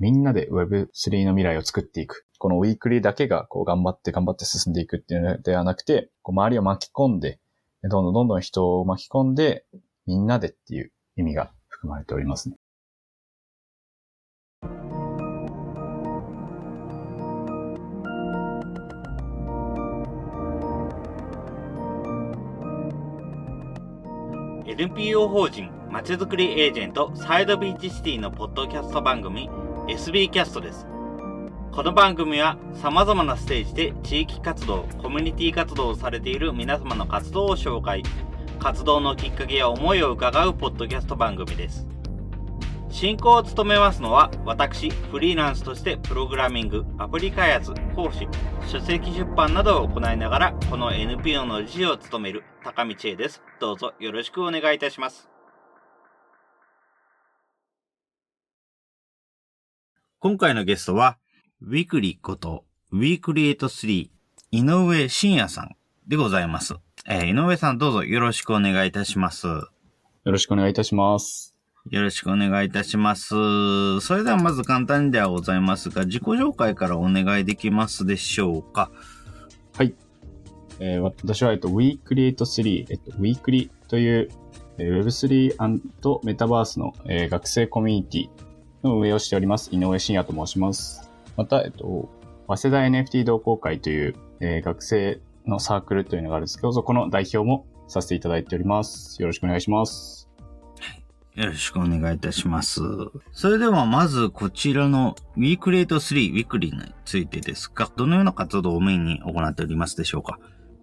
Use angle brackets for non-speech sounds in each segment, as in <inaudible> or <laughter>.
みんなで Web3 の未来を作っていく。このウィークリーだけがこう頑張って頑張って進んでいくっていうのではなくて、こう周りを巻き込んで、どんどんどんどん人を巻き込んで、みんなでっていう意味が含まれておりますね。NPO 法人まちづくりエージェントサイドビーチシティのポッドキャスト番組 SB キャストです。この番組は様々なステージで地域活動、コミュニティ活動をされている皆様の活動を紹介、活動のきっかけや思いを伺うポッドキャスト番組です。進行を務めますのは、私、フリーランスとしてプログラミング、アプリ開発、講師、書籍出版などを行いながら、この NPO の理事を務める高道恵です。どうぞよろしくお願いいたします。今回のゲストは、ウィクリこと、ウィークリエイト3、井上信也さんでございます。えー、井上さんどうぞよろしくお願いいたします。よろしくお願いいたします。よろしくお願いいたします。それではまず簡単ではございますが、自己紹介からお願いできますでしょうか？はい。えー、私は、えっと、WeCreate3、えっと、Weekly という、えー、Web3& メタバースの、えー、学生コミュニティの運営をしております、井上信也と申します。また、えっと、早稲田 NFT 同好会という、えー、学生のサークルというのがあるんですけど、そこの代表もさせていただいております。よろしくお願いします。よろしくお願いいたします。それではまずこちらの WeCreate3 ウィークリーについてですが、どのような活動をメインに行っておりますでしょうか？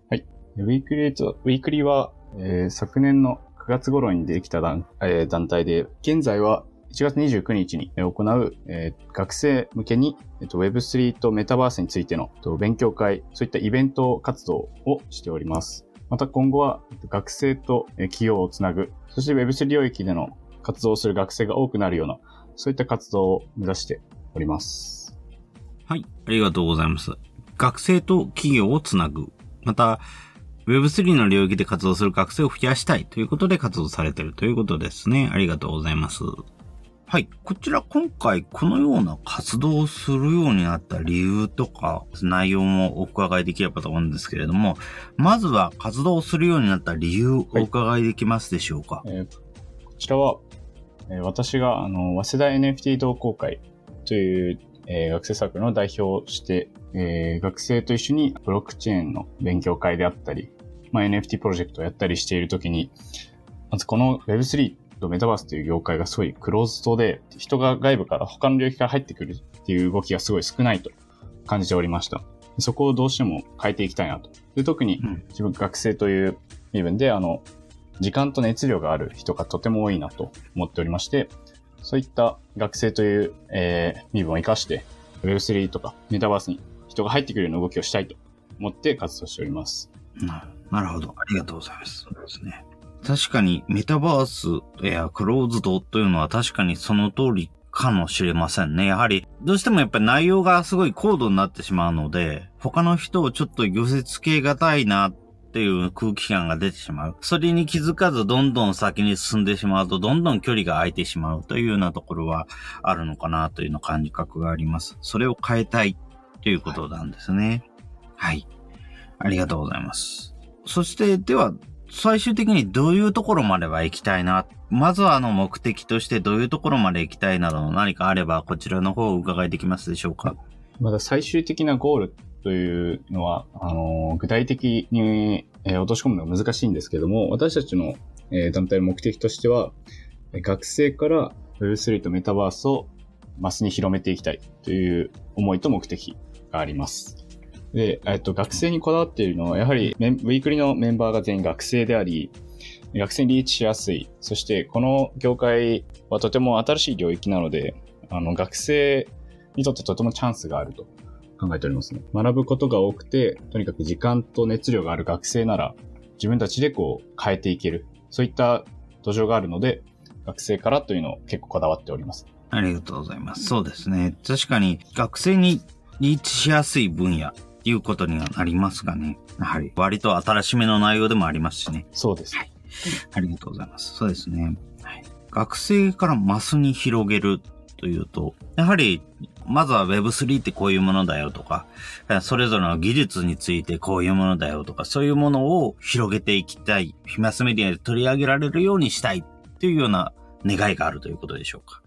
はい。WeCreate、ウィークリーは、えー、昨年の9月頃にできた団,、えー、団体で、現在は1月29日に行う、えー、学生向けに、えーと、Web3 とメタバースについてのと勉強会、そういったイベント活動をしております。また今後は学生と企業をつなぐ、そして Web3 領域での活動をする学生が多くなるような、そういった活動を目指しております。はい、ありがとうございます。学生と企業をつなぐ。また、Web3 の領域で活動する学生を増やしたいということで活動されているということですね。ありがとうございます。はい。こちら今回このような活動をするようになった理由とか内容もお伺いできればと思うんですけれども、まずは活動をするようになった理由をお伺いできますでしょうか、はいえー、こちらはえ私が、あの、早稲田 NFT 同好会という、えー、学生サークルの代表をして、えー、学生と一緒にブロックチェーンの勉強会であったり、まあ、NFT プロジェクトをやったりしているときに、まずこの Web3 とメタバースという業界がすごいクローズドで、人が外部から他の領域から入ってくるっていう動きがすごい少ないと感じておりました。そこをどうしても変えていきたいなと。で特に自分学生という身分で、あの、時間と熱量がある人がとても多いなと思っておりまして、そういった学生という、えー、身分を活かして、Web3 とかメタバースに人が入ってくるような動きをしたいと思って活動しております。なるほど。ありがとうございます。そうですね。確かにメタバースやクローズドというのは確かにその通りかもしれませんね。やはり、どうしてもやっぱり内容がすごい高度になってしまうので、他の人をちょっと寄せ付けがたいなっていう空気感が出てしまう。それに気づかずどんどん先に進んでしまうと、どんどん距離が空いてしまうというようなところはあるのかなというの感覚があります。それを変えたいということなんですね。はい。ありがとうございます。そして、では、最終的にどういうところまでは行きたいな？まずはあの目的としてどういうところまで行きたいなどの何かあれば、こちらの方を伺いできますでしょうか？まだ最終的なゴールというのは、あの、具体的に、えー、落とし込むのが難しいんですけども、私たちの、えー、団体の目的としては、学生から Web3 とメタバースをマスに広めていきたいという思いと目的があります。で、えっと、学生にこだわっているのは、やはりウィークリーのメンバーが全員学生であり、学生にリーチしやすい。そして、この業界はとても新しい領域なので、あの、学生にとってとてもチャンスがあると考えておりますね。学ぶことが多くて、とにかく時間と熱量がある学生なら、自分たちでこう変えていける。そういった土壌があるので、学生からというのを結構こだわっております。ありがとうございます。そうですね。確かに学生にリーチしやすい分野いうことにはなりますがね。やはり割と新しめの内容でもありますしね。そうです。はい。ありがとうございます。そうですね。はい。学生からマスに広げるというと、やはり、まずは Web3 ってこういうものだよとか、それぞれの技術についてこういうものだよとか、そういうものを広げていきたい、マスメディアで取り上げられるようにしたいっていうような願いがあるということでしょうか？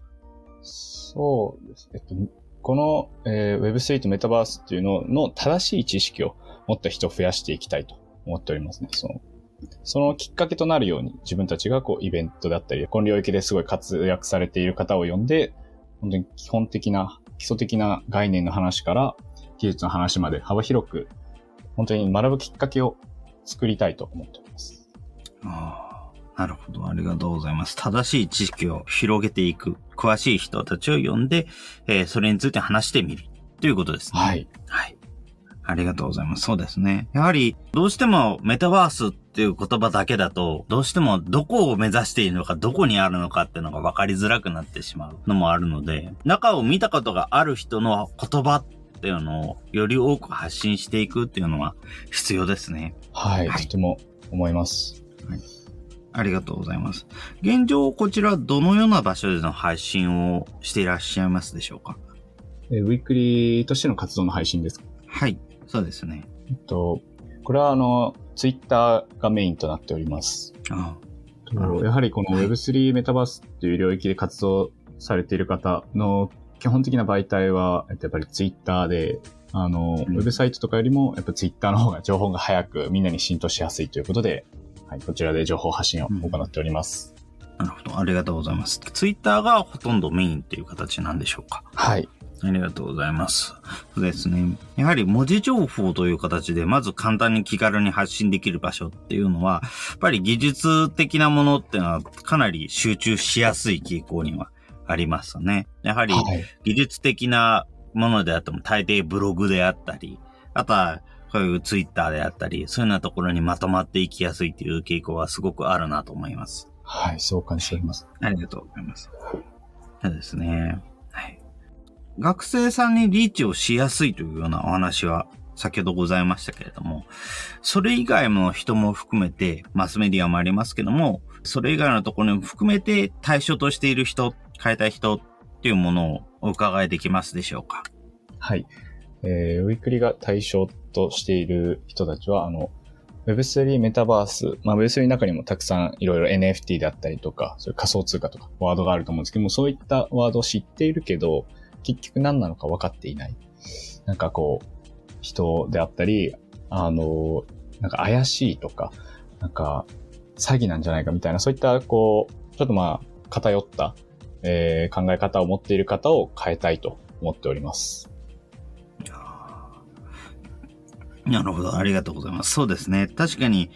そうですね。えっと、この、えー、Web3 とメタバースっていうのの正しい知識を持った人を増やしていきたいと思っておりますね。そのそのきっかけとなるように自分たちがこうイベントだったり、この領域ですごい活躍されている方を呼んで、本当に基本的な、基礎的な概念の話から技術の話まで幅広く、本当に学ぶきっかけを作りたいと思っております。ああ、なるほど。ありがとうございます。正しい知識を広げていく、詳しい人たちを呼んで、えー、それについて話してみるということですね。はい。はい。ありがとうございます。そうですね。やはり、どうしてもメタバースっていう言葉だけだと、どうしてもどこを目指しているのか、どこにあるのかっていうのが分かりづらくなってしまうのもあるので、中を見たことがある人の言葉っていうのをより多く発信していくっていうのは必要ですね。はい、はい、とても思います。はい。ありがとうございます。現状、こちらどのような場所での配信をしていらっしゃいますでしょうか？えウィークリーとしての活動の配信ですか？はい。そうですね。えっと、これはあの、ツイッターがメインとなっております。ああやはりこの Web3 メタバースっていう領域で活動されている方の基本的な媒体は、やっぱりツイッターで、あの、うん、ウェブサイトとかよりも、やっぱツイッターの方が情報が早くみんなに浸透しやすいということで、はい、こちらで情報発信を行っております。うん、なるほど。ありがとうございます。ツイッターがほとんどメインっていう形なんでしょうか？はい。ありがとうございます。そうですね。やはり文字情報という形で、まず簡単に気軽に発信できる場所っていうのは、やっぱり技術的なものっていうのはかなり集中しやすい傾向にはありますね。やはり技術的なものであっても大抵ブログであったり、あとはこういうツイッターであったり、そういうようなところにまとまっていきやすいっていう傾向はすごくあるなと思います。はい、そう感じております。ありがとうございます。そうですね。学生さんにリーチをしやすいというようなお話は先ほどございましたけれども、それ以外の人も含めて、マスメディアもありますけども、それ以外のところにも含めて対象としている人、変えたい人っていうものをお伺いできますでしょうか？はい。えー、ウィークリが対象としている人たちは、あの、Web3 メタバース、まあ Web3 の中にもたくさんいろいろ NFT であったりとか、そういう仮想通貨とかワードがあると思うんですけども、そういったワードを知っているけど、結局何なのか分かっていない。なんかこう、人であったり、あの、なんか怪しいとか、なんか詐欺なんじゃないかみたいな、そういったこう、ちょっとまあ、偏った、えー、考え方を持っている方を変えたいと思っております。なるほど。ありがとうございます。そうですね。確かに、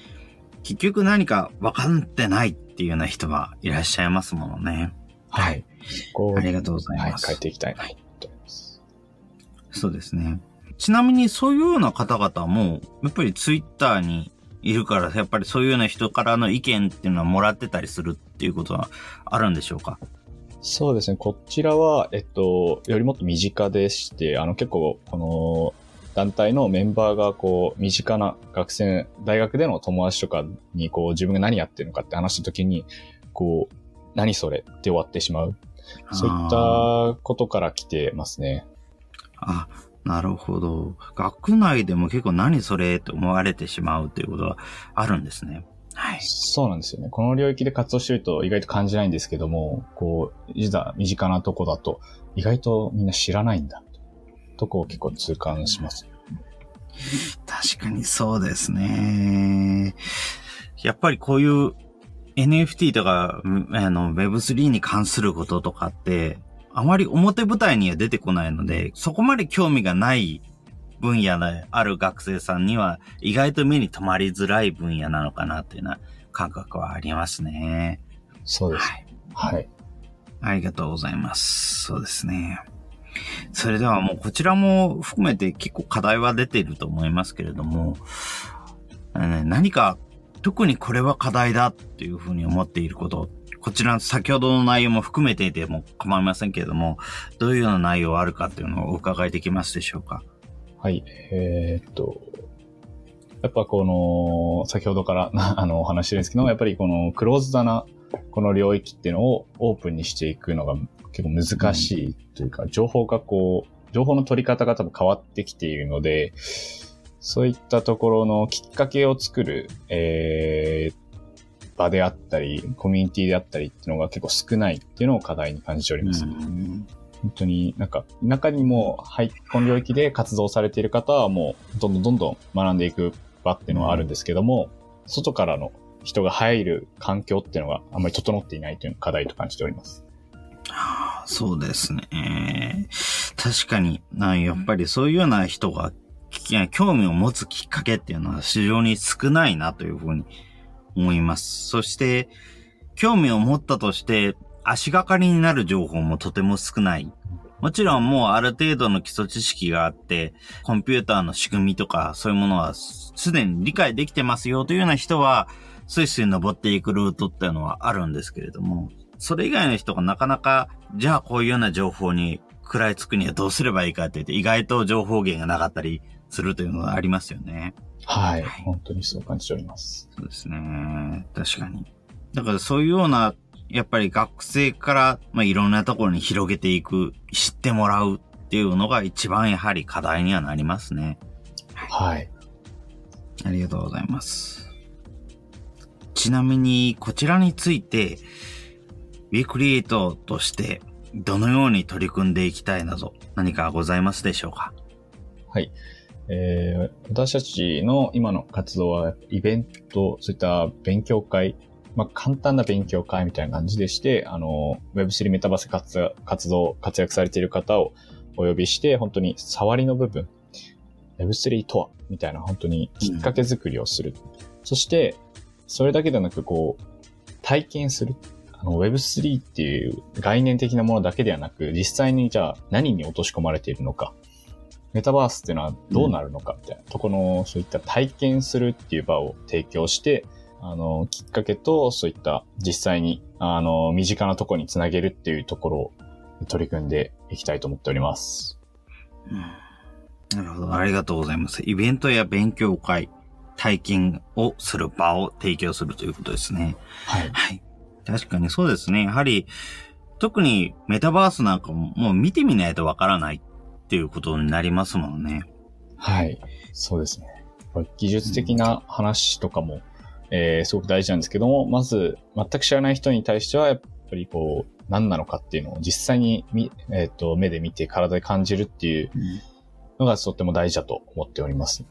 結局何か分かってないっていうような人はいらっしゃいますものね。はい。ありがとうございます。はい、変えていきたいなと思います。そうですね。ちなみにそういうような方々も、やっぱりツイッターにいるから、やっぱりそういうような人からの意見っていうのはもらってたりするっていうことはあるんでしょうか？そうですね。こちらは、えっと、よりもっと身近でして、あの結構、この、団体のメンバーがこう、身近な学生、大学での友達とかにこう、自分が何やってるのかって話した時に、こう、何それって終わってしまう。そういったことから来てますね。あ、なるほど。学内でも結構何それって思われてしまうということはあるんですね。はい。そうなんですよね。この領域で活動してると意外と感じないんですけども、こう、いざ身近なとこだと意外とみんな知らないんだ。とこを結構痛感します。確かにそうですね。やっぱりこういう NFT とか、あの、Web3 に関することとかって、あまり表舞台には出てこないので、そこまで興味がない分野である学生さんには、意外と目に留まりづらい分野なのかなっていうような感覚はありますね。そうです。はい。はい。ありがとうございます。そうですね。それではもうこちらも含めて結構課題は出ていると思いますけれども、何か特にこれは課題だっていうふうに思っていること、こちら先ほどの内容も含めていても構いませんけれども、どういうような内容があるかっていうのをお伺いできますでしょうか？はい、えー、っと、やっぱこの、先ほどから <laughs> あのお話してるんですけどもやっぱりこのクローズドなこの領域っていうのをオープンにしていくのが結構難しいというか、情報がこう、情報の取り方が多分変わってきているので、そういったところのきっかけを作る、えー、場であったり、コミュニティであったりっていうのが結構少ないっていうのを課題に感じております。本当になんか、中にも、はい、この領域で活動されている方はもう、どんどんどんどん学んでいく場っていうのはあるんですけども、外からの人が入る環境っていうのがあんまり整っていないというの課題と感じております。はあ、そうですね。確かに、やっぱりそういうような人が興味を持つきっかけっていうのは非常に少ないなというふうに思います。そして、興味を持ったとして足がかりになる情報もとても少ない。もちろんもうある程度の基礎知識があって、コンピューターの仕組みとかそういうものはすでに理解できてますよというような人は、スイスイ登っていくルートっていうのはあるんですけれども、それ以外の人がなかなか、じゃあこういうような情報に食らいつくにはどうすればいいかって言って、意外と情報源がなかったりするというのがありますよね。はい。はい、本当にそう感じております。そうですね。確かに。だからそういうような、やっぱり学生から、まあ、いろんなところに広げていく、知ってもらうっていうのが一番やはり課題にはなりますね。はい。ありがとうございます。ちなみに、こちらについて、ウィークリエイトとしてどのように取り組んでいきたいなど何かございますでしょうか？はい。えー、私たちの今の活動はイベント、そういった勉強会、まあ、簡単な勉強会みたいな感じでして、あの、Web3 メタバース活活動、活躍されている方をお呼びして、本当に触りの部分、Web3 とはみたいな本当にきっかけ作りをする。うん、そして、それだけではなく、こう、体験する。あの Web3 っていう概念的なものだけではなく、実際にじゃあ何に落とし込まれているのか。メタバースっていうのはどうなるのかみたいなとこの、そういった体験するっていう場を提供して、あの、きっかけと、そういった実際に、あの、身近なとこにつなげるっていうところを取り組んでいきたいと思っております。なるほど。ありがとうございます。イベントや勉強会、体験をする場を提供するということですね。はい。はい。確かにそうですね。やはり、特にメタバースなんかももう見てみないとわからないっていうことになりますもんね。はい。そうですね。技術的な話とかも、うん、えー、すごく大事なんですけども、まず、全く知らない人に対しては、やっぱりこう、何なのかっていうのを実際にえっ、ー、と、目で見て体で感じるっていう、うんのがとっても大事だと思っております。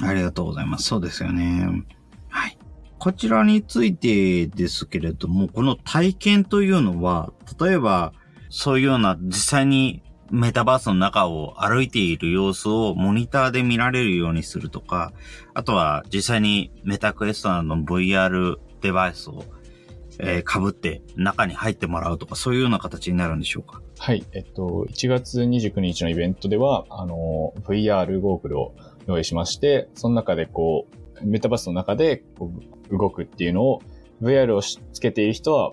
ありがとうございます。そうですよね。はい。こちらについてですけれども、この体験というのは、例えば、そういうような実際にメタバースの中を歩いている様子をモニターで見られるようにするとか、あとは実際にメタクエストなどの VR デバイスをえー、被って中に入ってもらうとか、そういうような形になるんでしょうか？はい。えっと、1月29日のイベントでは、あの、VR ゴーグルを用意しまして、その中でこう、メタバースの中でこう動くっていうのを、VR をつけている人は、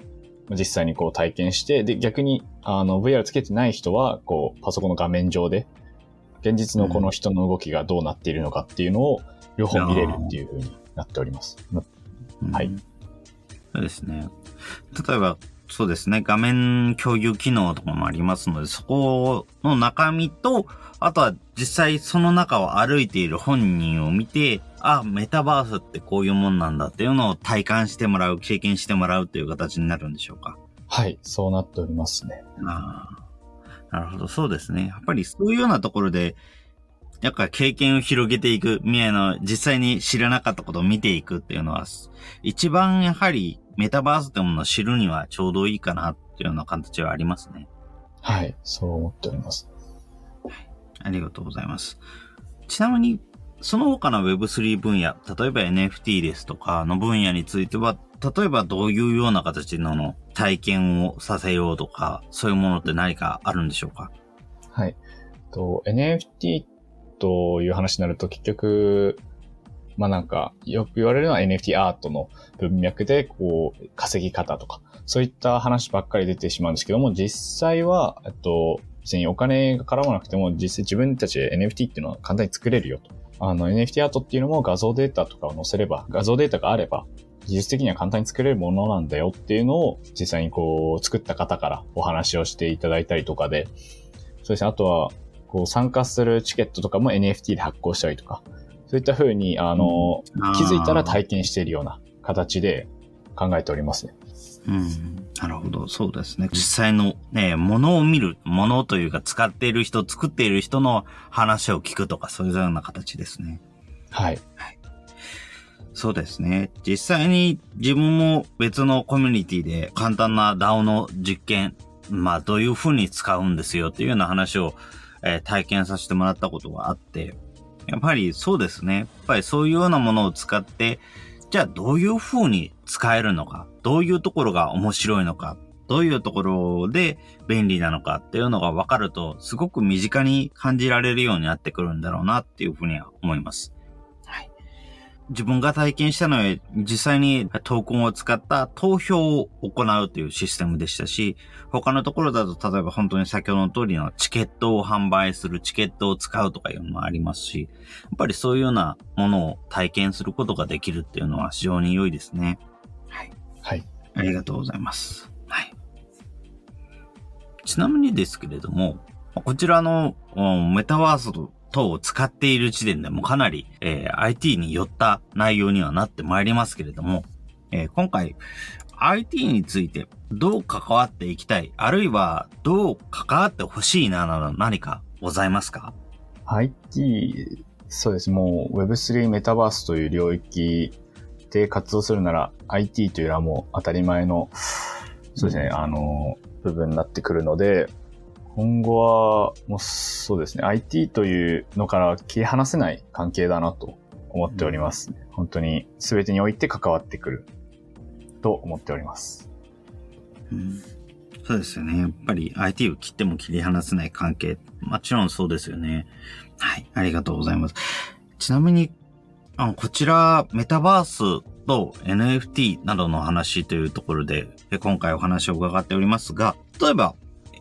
実際にこう体験して、で、逆に、あの、VR つけてない人は、こう、パソコンの画面上で、現実のこの人の動きがどうなっているのかっていうのを、両方見れるっていうふうになっております。はい。そうですね。例えば、そうですね、画面共有機能とかもありますので、そこの中身と、あとは実際その中を歩いている本人を見て、あ、メタバースってこういうもんなんだっていうのを体感してもらう、経験してもらうという形になるんでしょうか？はい、そうなっておりますね。ああ。なるほど、そうですね。やっぱりそういうようなところで、やっぱ経験を広げていく、未来の実際に知らなかったことを見ていくっていうのは、一番やはりメタバースってものを知るにはちょうどいいかなっていうような形はありますね。はい、そう思っております。ありがとうございます。ちなみに、その他の Web3 分野、例えば NFT ですとかの分野については、例えばどういうような形のの体験をさせようとか、そういうものって何かあるんでしょうか？はい。と NFT という話になると結局、まあなんか、よく言われるのは NFT アートの文脈で、こう、稼ぎ方とか、そういった話ばっかり出てしまうんですけども、実際は、えっと、別にお金が絡まなくても、実際自分たちで NFT っていうのは簡単に作れるよと。あの、NFT アートっていうのも画像データとかを載せれば、画像データがあれば、技術的には簡単に作れるものなんだよっていうのを実際にこう作った方からお話をしていただいたりとかで、そうですね、あとはこう参加するチケットとかも NFT で発行したりとか、そういった風に、あの、うん。気づいたら体験しているような形で考えておりますね。うん。なるほど。そうですね。実際のね、ものを見る、ものというか使っている人、作っている人の話を聞くとか、そういうような形ですね。はい。そうですね。実際に自分も別のコミュニティで簡単な DAO の実験、まあどういう風に使うんですよっていうような話を、えー体験させてもらったことがあって、やっぱりそうですね。やっぱりそういうようなものを使って、じゃあどういう風に使えるのか、どういうところが面白いのか、どういうところで便利なのかっていうのが分かると、すごく身近に感じられるようになってくるんだろうなっていうふうには思います。はい。自分が体験したのは、実際にトークンを使った投票を行うというシステムでしたし、他のところだと、例えば本当に先ほどの通りのチケットを販売する、チケットを使うとかいうのもありますし、やっぱりそういうようなものを体験することができるっていうのは非常に良いですね。はい。はい。ありがとうございます。はい。ちなみにですけれども、こちらのうんメタバース等を使っている時点でもかなり、えー IT に寄った内容にはなってまいりますけれども、えー今回 IT についてどう関わっていきたい、あるいはどう関わってほしいななど何かございますか？IT、そうです。もう Web3 メタバースという領域で活動するなら IT というのはもう当たり前の、そうですね、あの、部分になってくるので、今後は、もうそうですね、IT というのから切り離せない関係だなと思っております、ね本当に全てにおいて関わってくると思っております。うんそうですよね。やっぱり IT を切っても切り離せない関係。もちろんそうですよね。はい。ありがとうございます。ちなみに、あのこちら、メタバースと NFT などの話というところで、え今回お話を伺っておりますが、例えば、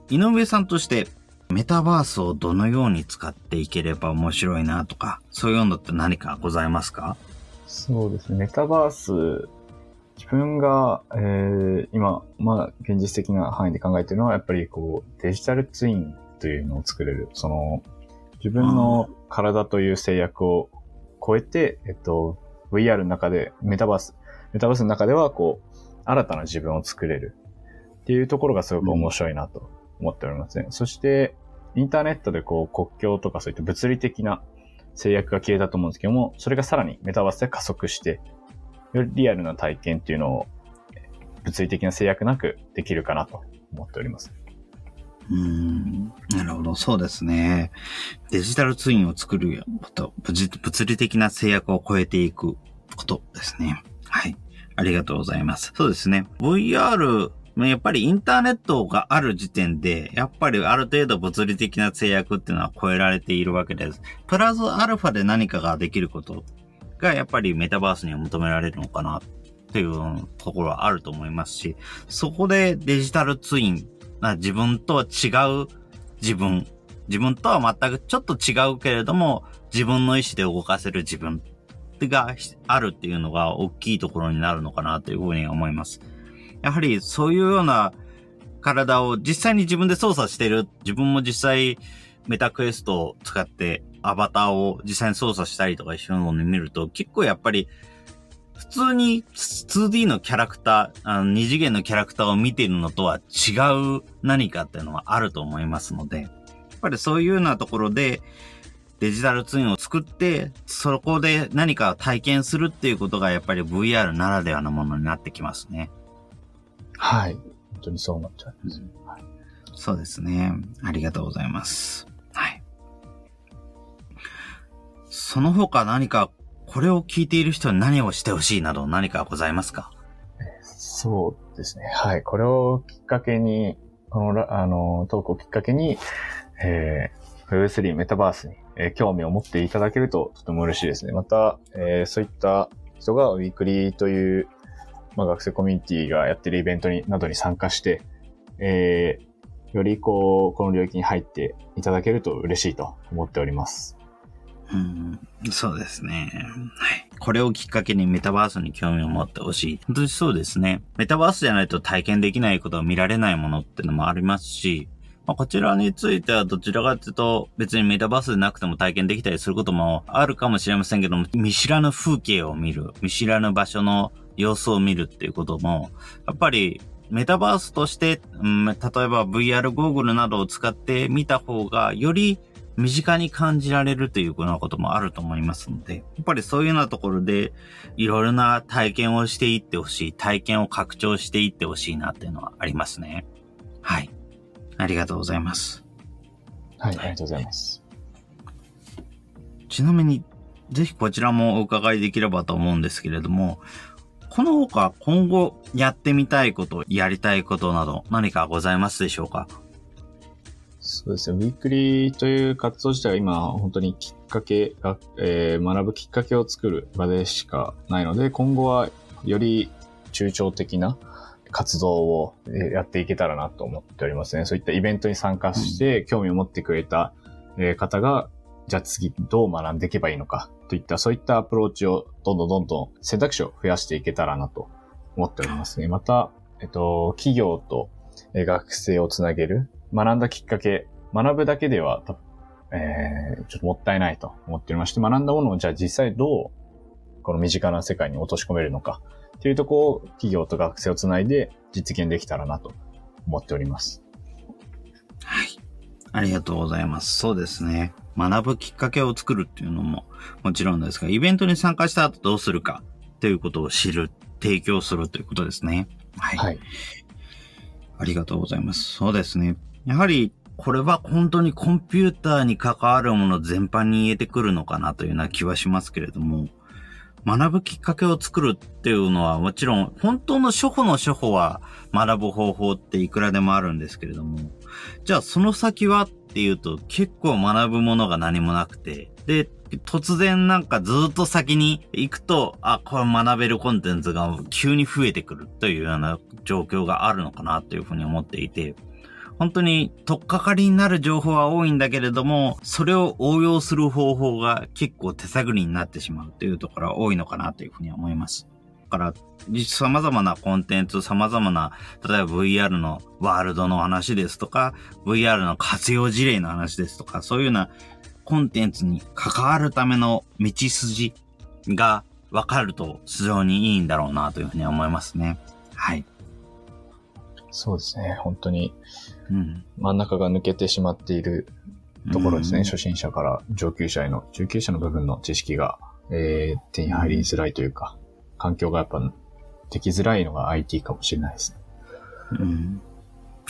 井上さんとして、メタバースをどのように使っていければ面白いなとか、そういうのって何かございますか？そうですね。メタバース、自分が、えー今、まあ、現実的な範囲で考えているのは、やっぱりこう、デジタルツインというのを作れる。その、自分の体という制約を超えて、えっと、VR の中で、メタバース、メタバースの中では、こう、新たな自分を作れる。っていうところがすごく面白いなと思っておりますね。そして、インターネットでこう、国境とかそういった物理的な制約が消えたと思うんですけども、それがさらにメタバースで加速して、よりリアルな体験っていうのを物理的な制約なくできるかなと思っております。うんなるほど、そうですね。デジタルツインを作ること、物理的な制約を超えていくことですね。はい。ありがとうございます。そうですね。VR、やっぱりインターネットがある時点で、やっぱりある程度物理的な制約っていうのは超えられているわけです。プラスアルファで何かができることがやっぱりメタバースには求められるのかなっていうところはあると思いますし、そこでデジタルツインまあ自分とは違う自分。自分とは全くちょっと違うけれども、自分の意思で動かせる自分があるっていうのが大きいところになるのかなというふうに思います。やはりそういうような体を実際に自分で操作してる。自分も実際メタクエストを使ってアバターを実際に操作したりとかいうのを見ると結構やっぱり普通に 2D のキャラクター、あの二次元のキャラクターを見ているのとは違う何かっていうのはあると思いますので、やっぱりそういうようなところでデジタルツインを作って、そこで何か体験するっていうことがやっぱり VR ならではのものになってきますね。はい。本当にそうなっちゃいます。はいそうですね。ありがとうございます。はい。その他何か、これを聞いている人に何をしてほしいなど何かございますか？そうですね。はい。これをきっかけに、この、あの、トークをきっかけに、えー、Web3 メタバースに、えー興味を持っていただけるととても嬉しいですね。また、えーそういった人がウィークリーという、まあ、学生コミュニティがやってるイベントに、などに参加して、えーよりこう、この領域に入っていただけると嬉しいと思っております。うん、そうですね。はい。これをきっかけにメタバースに興味を持ってほしい。本当にそうですね。メタバースじゃないと体験できないことを見られないものってのもありますし、まあ、こちらについてはどちらかというと別にメタバースでなくても体験できたりすることもあるかもしれませんけども、見知らぬ風景を見る、見知らぬ場所の様子を見るっていうことも、やっぱりメタバースとして、うん、例えば VR ゴーグルなどを使って見た方がより身近に感じられるというようなこともあると思いますので、やっぱりそういうようなところで、いろいろな体験をしていってほしい、体験を拡張していってほしいなっていうのはありますね。はい。ありがとうございます。はい、ありがとうございます。ちなみに、ぜひこちらもお伺いできればと思うんですけれども、この他今後やってみたいこと、やりたいことなど何かございますでしょうか？そうですね。ウィークリーという活動自体は今、本当にきっかけが、えー、学ぶきっかけを作る場でしかないので、今後はより中長的な活動をやっていけたらなと思っておりますね。そういったイベントに参加して興味を持ってくれた方が、じゃあ次どう学んでいけばいいのかといった、そういったアプローチをどんどんどんどん選択肢を増やしていけたらなと思っておりますね。また、えっと、企業と学生をつなげる学んだきっかけ、学ぶだけでは、えー、ちょっともったいないと思っておりまして、学んだものをじゃあ実際どう、この身近な世界に落とし込めるのか、っていうところを企業と学生をつないで実現できたらなと思っております。はい。ありがとうございます。そうですね。学ぶきっかけを作るっていうのももちろんですが、イベントに参加した後どうするかということを知る、提供するということですね。はい。はい、ありがとうございます。そうですね。やはり、これは本当にコンピューターに関わるもの全般に言えてくるのかなというような気はしますけれども、学ぶきっかけを作るっていうのはもちろん、本当の初歩の初歩は学ぶ方法っていくらでもあるんですけれども、じゃあその先はっていうと結構学ぶものが何もなくて、で、突然なんかずっと先に行くと、あ、これ学べるコンテンツが急に増えてくるというような状況があるのかなというふうに思っていて、本当に取っかかりになる情報は多いんだけれども、それを応用する方法が結構手探りになってしまうというところは多いのかなというふうに思います。だから、様々なコンテンツ、様々な、例えば VR のワールドの話ですとか、VR の活用事例の話ですとか、そういうようなコンテンツに関わるための道筋が分かると非常にいいんだろうなというふうに思いますね。はい。そうですね。本当に、真ん中が抜けてしまっているところですね。うん、初心者から上級者への、中級者の部分の知識が、えー、手に入りづらいというか、環境がやっぱできづらいのが IT かもしれないですね。うん。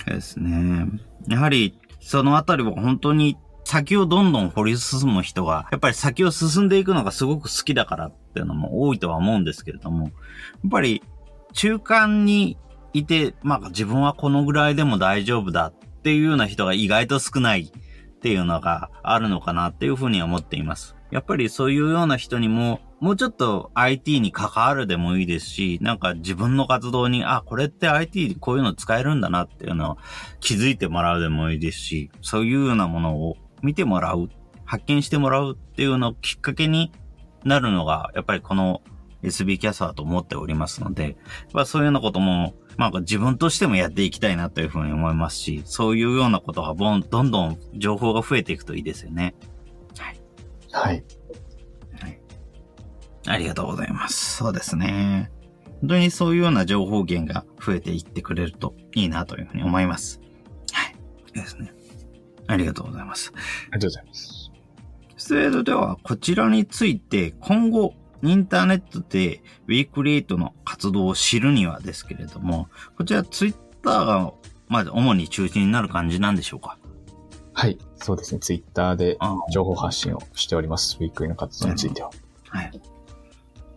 ですね。やはり、そのあたりは本当に先をどんどん掘り進む人が、やっぱり先を進んでいくのがすごく好きだからっていうのも多いとは思うんですけれども、やっぱり中間にいて、まあ自分はこのぐらいでも大丈夫だっていうような人が意外と少ないっていうのがあるのかなっていうふうに思っています。やっぱりそういうような人にも、もうちょっと IT に関わるでもいいですし、なんか自分の活動に、あ、これって IT こういうの使えるんだなっていうのを気づいてもらうでもいいですし、そういうようなものを見てもらう、発見してもらうっていうのをきっかけになるのが、やっぱりこの SB キャスターと思っておりますので、まあそういうようなことも、まあ自分としてもやっていきたいなというふうに思いますし、そういうようなことがどんどん情報が増えていくといいですよね。はい。はい。はい。ありがとうございます。そうですね。本当にそういうような情報源が増えていってくれるといいなというふうに思います。はい。ですね。ありがとうございます。ありがとうございます。それでは、こちらについて今後インターネットで WeCreate の活動を知るにはですけれども、こちら Twitter がまず主に中心になる感じなんでしょうか？はい、そうですね。Twitter で情報発信をしております。ウィークリーの活動については。はい。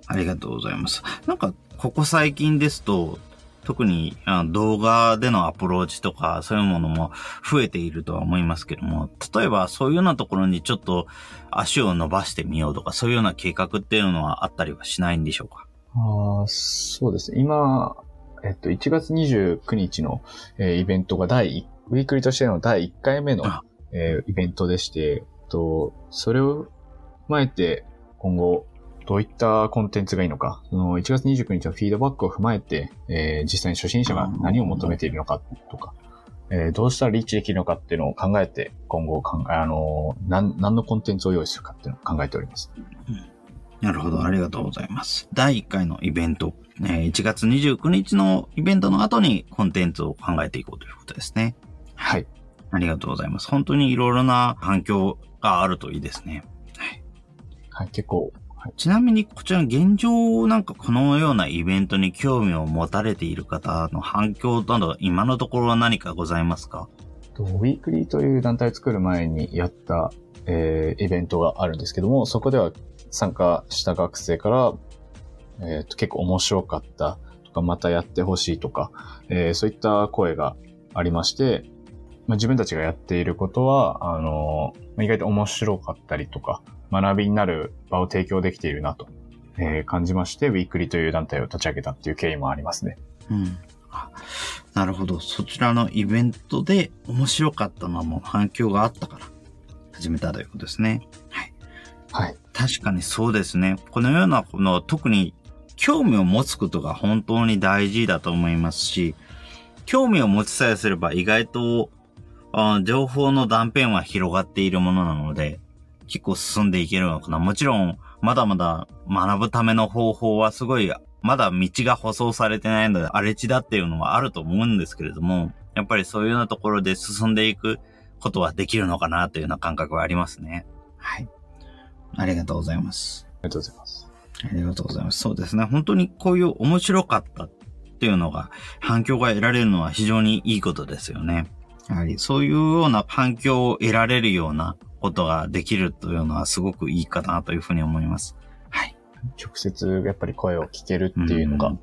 ありがとうございます。なんか、ここ最近ですと、特に動画でのアプローチとかそういうものも増えているとは思いますけども、例えばそういうようなところにちょっと足を伸ばしてみようとか、そういうような計画っていうのはあったりはしないんでしょうか？あそうですね。今、えっと、1月29日の、えー、イベントが第1、ウィークリーとしての第1回目の、えー、イベントでして、えっと、それを踏まえて、今後、どういったコンテンツがいいのか、その1月29日のフィードバックを踏まえて、えー実際に初心者が何を求めているのかとか、えーどうしたらリーチできるのかっていうのを考えて、今後考え、あのー何、何のコンテンツを用意するかっていうのを考えております。なるほど、ありがとうございます。第1回のイベント、えー1月29日のイベントの後にコンテンツを考えていこうということですね。はい。ありがとうございます。本当にいろいろな反響があるといいですね。はい、結構、はい、ちなみに、こちらの現状なんかこのようなイベントに興味を持たれている方の反響など、今のところは何かございますか？ウィークリーという団体を作る前にやった、えーイベントがあるんですけども、そこでは参加した学生から、えーと結構面白かったとか、またやってほしいとか、えーそういった声がありまして、まあ、自分たちがやっていることは、あの意外と面白かったりとか、学びになる場を提供できているなと、えー感じまして、ウィークリーという団体を立ち上げたっていう経緯もありますね。うん。あなるほど。そちらのイベントで面白かったのはもう反響があったから始めたということですね。はい。はい。確かにそうですね。このような、この特に興味を持つことが本当に大事だと思いますし、興味を持ちさえすれば意外とあ情報の断片は広がっているものなので、結構進んでいけるのかな。もちろん、まだまだ学ぶための方法はすごい、まだ道が舗装されてないので荒れ地だっていうのはあると思うんですけれども、やっぱりそういうようなところで進んでいくことはできるのかなというような感覚はありますね。はい。ありがとうございます。ありがとうございます。ありがとうございます。そうですね。本当にこういう面白かったっていうのが、反響が得られるのは非常にいいことですよね。やはりそういうような反響を得られるようなことができるというのはすごくいいかなというふうに思います。はい。直接やっぱり声を聞けるっていうのが、うん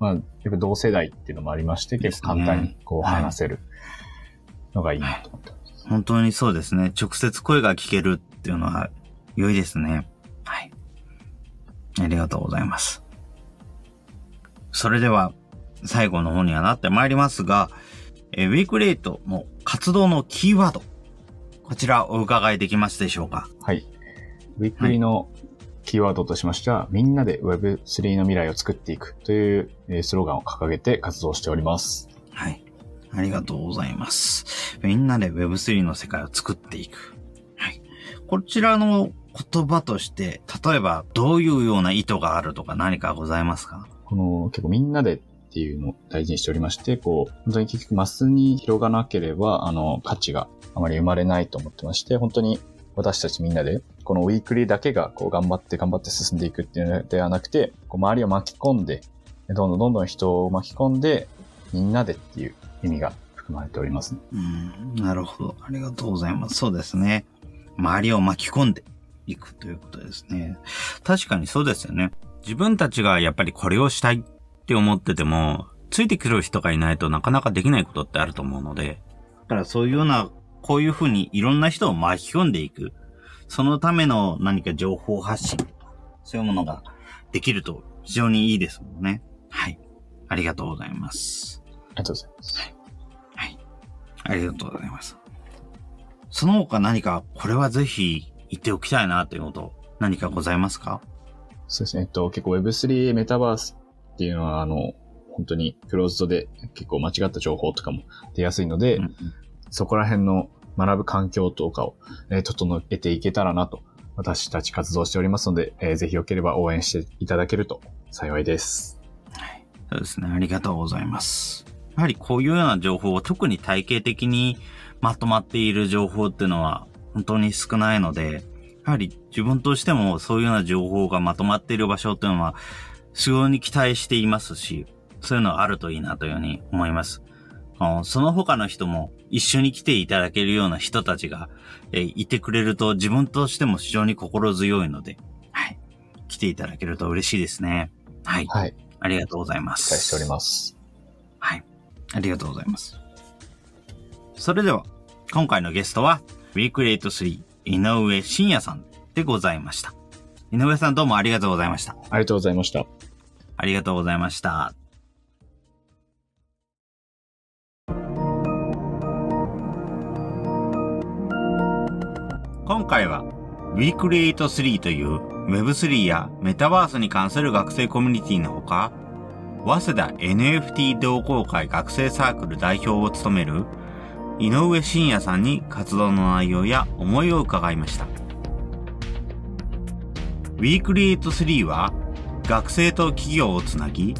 まあ、やっぱ同世代っていうのもありまして、結構簡単にこうはい話せるのがいいなと思ってます。本当にそうですね。直接声が聞けるっていうのは良いですね。はい。ありがとうございます。それでは、最後の方にはなってまいりますが、えーウィークレートの活動のキーワード、こちらお伺いできますでしょうか？はい。ウィークリーのキーワードとしましては、みんなで Web3 の未来を作っていくというえースローガンを掲げて活動しております。はい。ありがとうございます。みんなで Web3 の世界を作っていく。はい。こちらの言葉として、例えばどういうような意図があるとか何かございますか？この結構みんなでっていうのを大事にしておりまして、こう、本当に結局マスに広がなければ、あの、価値があまり生まれないと思ってまして、本当に私たちみんなで、このウィークリーだけがこう頑張って頑張って進んでいくっていうのではなくて、こう周りを巻き込んで、どんどんどんどん人を巻き込んで、みんなでっていう意味が含まれております、ね。うん、なるほど。ありがとうございます。そうですね。周りを巻き込んでいくということですね。確かにそうですよね。自分たちがやっぱりこれをしたいって思ってても、ついてくる人がいないとなかなかできないことってあると思うので、だからそういうような、こういうふうにいろんな人を巻き込んでいく。そのための何か情報発信とか、そういうものができると非常にいいですもんね。はい。ありがとうございます。ありがとうございます。はい。ありがとうございます。その他何か、これはぜひ言っておきたいなということ、何かございますか？そうですね。えっと、結構 Web3 メタバースっていうのは、あの、本当にクローズドで結構間違った情報とかも出やすいので、うんうんそこら辺の学ぶ環境とかを、えー整えていけたらなと、私たち活動しておりますので、えーぜひよければ応援していただけると幸いです。そうですね。ありがとうございます。やはりこういうような情報を特に体系的にまとまっている情報っていうのは本当に少ないので、やはり自分としてもそういうような情報がまとまっている場所っていうのは、すごい期待していますし、そういうのがあるといいなというふうに思います。その他の人も一緒に来ていただけるような人たちが、えーいてくれると自分としても非常に心強いので、はい。来ていただけると嬉しいですね。はい。はい。ありがとうございます。期待しております。はい。ありがとうございます。それでは、今回のゲストは、ウィークレート3、井上信也さんでございました。井上さんどうもありがとうございました。ありがとうございました。ありがとうございました。今回は WeCreate3 という Web3 やメタバースに関する学生コミュニティのほか、早稲田 NFT 同好会学生サークル代表を務める井上信也さんに活動の内容や思いを伺いました。WeCreate3 は学生と企業をつなぎ、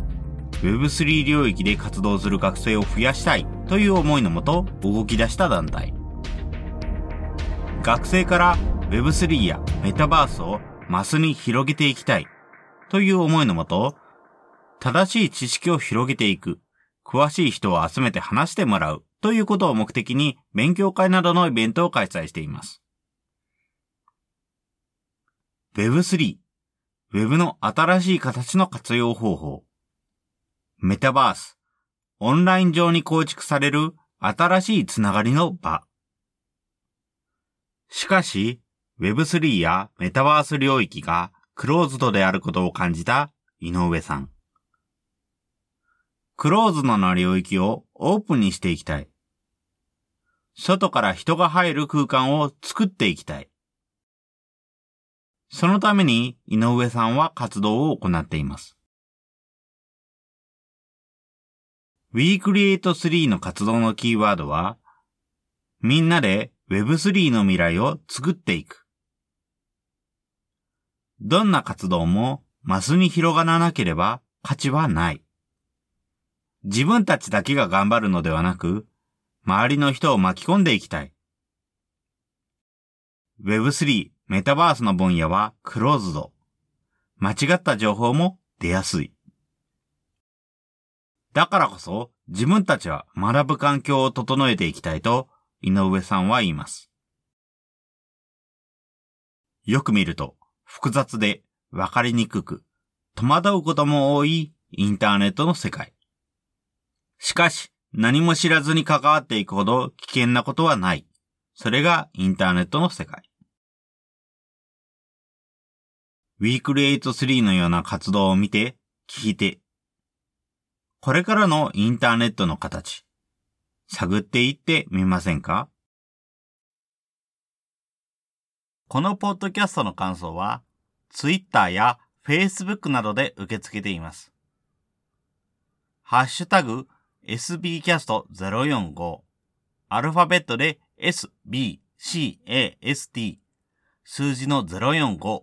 Web3 領域で活動する学生を増やしたいという思いのもと動き出した団体。学生から Web3 やメタバースをマスに広げていきたいという思いのもと、正しい知識を広げていく、詳しい人を集めて話してもらうということを目的に勉強会などのイベントを開催しています。Web3、Web の新しい形の活用方法。メタバース、オンライン上に構築される新しいつながりの場。しかし、Web3 やメタバース領域がクローズドであることを感じた井上さん。クローズドな領域をオープンにしていきたい。外から人が入る空間を作っていきたい。そのために井上さんは活動を行っています。WeCreate3 の活動のキーワードは、みんなで Web3 の未来を作っていく。どんな活動もマスに広がらなければ価値はない。自分たちだけが頑張るのではなく、周りの人を巻き込んでいきたい。Web3、メタバースの分野はクローズド。間違った情報も出やすい。だからこそ自分たちは学ぶ環境を整えていきたいと井上さんは言います。よく見ると複雑でわかりにくく戸惑うことも多いインターネットの世界。しかし何も知らずに関わっていくほど危険なことはない。それがインターネットの世界。WeCreate3 のような活動を見て、聞いて、これからのインターネットの形、探っていってみませんか？このポッドキャストの感想は、Twitter や Facebook などで受け付けています。ハッシュタグ sbcast045 アルファベットで sbcast 数字の045